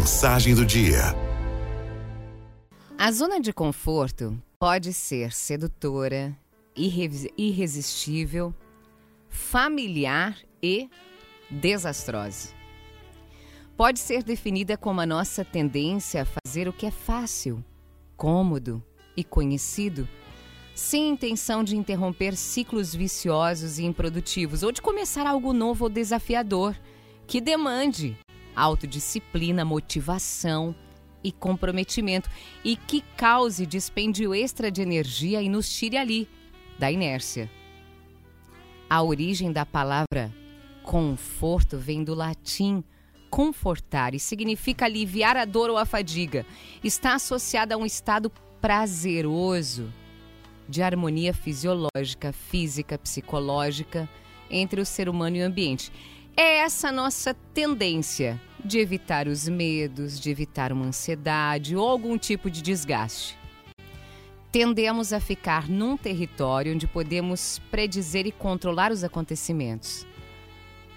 Mensagem do dia. A zona de conforto pode ser sedutora, irre- irresistível, familiar e desastrosa. Pode ser definida como a nossa tendência a fazer o que é fácil, cômodo e conhecido, sem intenção de interromper ciclos viciosos e improdutivos ou de começar algo novo ou desafiador que demande autodisciplina, motivação e comprometimento e que cause dispêndio extra de energia e nos tire ali da inércia. A origem da palavra conforto vem do latim confortar e significa aliviar a dor ou a fadiga. Está associada a um estado prazeroso de harmonia fisiológica, física, psicológica entre o ser humano e o ambiente. É essa nossa tendência de evitar os medos, de evitar uma ansiedade ou algum tipo de desgaste. Tendemos a ficar num território onde podemos predizer e controlar os acontecimentos,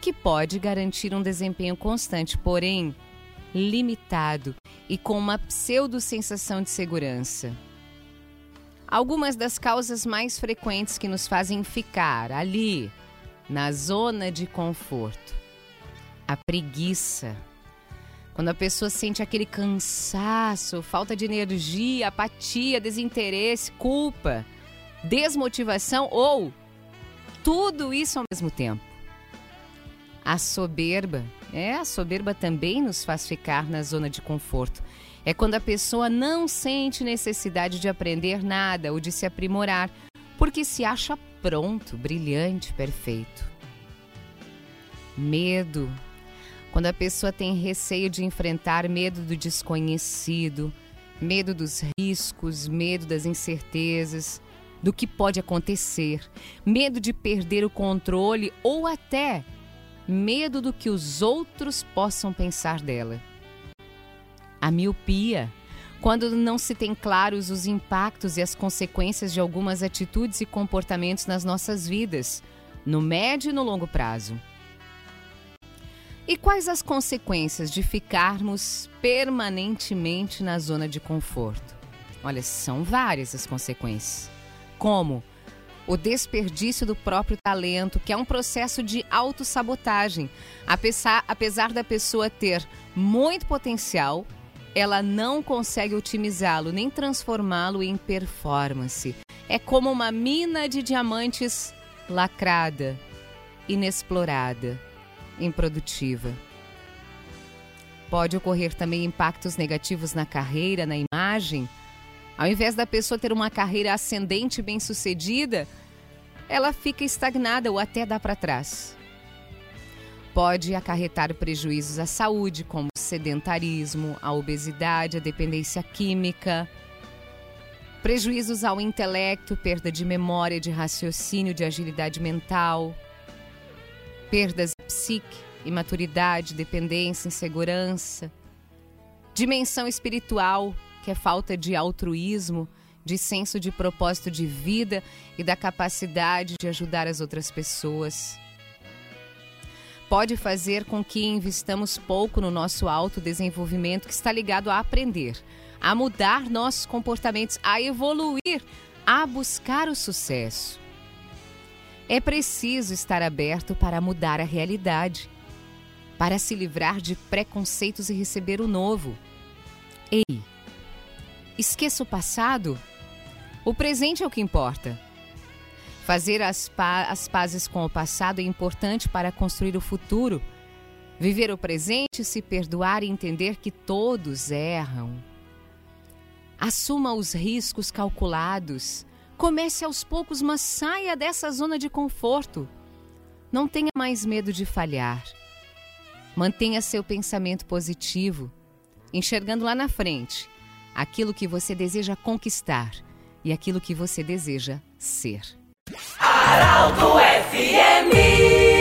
que pode garantir um desempenho constante, porém limitado e com uma pseudo-sensação de segurança. Algumas das causas mais frequentes que nos fazem ficar ali, na zona de conforto. A preguiça. Quando a pessoa sente aquele cansaço, falta de energia, apatia, desinteresse, culpa, desmotivação ou tudo isso ao mesmo tempo. A soberba. É, a soberba também nos faz ficar na zona de conforto. É quando a pessoa não sente necessidade de aprender nada ou de se aprimorar, porque se acha pronto, brilhante, perfeito. Medo. Quando a pessoa tem receio de enfrentar medo do desconhecido, medo dos riscos, medo das incertezas, do que pode acontecer, medo de perder o controle ou até medo do que os outros possam pensar dela. A miopia, quando não se tem claros os impactos e as consequências de algumas atitudes e comportamentos nas nossas vidas, no médio e no longo prazo. E quais as consequências de ficarmos permanentemente na zona de conforto? Olha, são várias as consequências. Como o desperdício do próprio talento, que é um processo de autossabotagem. Apesar, apesar da pessoa ter muito potencial, ela não consegue otimizá-lo nem transformá-lo em performance. É como uma mina de diamantes lacrada, inexplorada, improdutiva. Pode ocorrer também impactos negativos na carreira, na imagem. Ao invés da pessoa ter uma carreira ascendente e bem-sucedida, ela fica estagnada ou até dá para trás. Pode acarretar prejuízos à saúde, como sedentarismo, a obesidade, a dependência química, prejuízos ao intelecto, perda de memória, de raciocínio, de agilidade mental, perdas psique, imaturidade, dependência, insegurança, dimensão espiritual, que é falta de altruísmo, de senso de propósito de vida e da capacidade de ajudar as outras pessoas. Pode fazer com que investamos pouco no nosso autodesenvolvimento, que está ligado a aprender, a mudar nossos comportamentos, a evoluir, a buscar o sucesso. É preciso estar aberto para mudar a realidade, para se livrar de preconceitos e receber o novo. Ei, esqueça o passado. O presente é o que importa. Fazer as, pa as pazes com o passado é importante para construir o futuro. Viver o presente, se perdoar e entender que todos erram. Assuma os riscos calculados. Comece aos poucos, mas saia dessa zona de conforto. Não tenha mais medo de falhar. Mantenha seu pensamento positivo, enxergando lá na frente aquilo que você deseja conquistar e aquilo que você deseja ser. Araldo FMI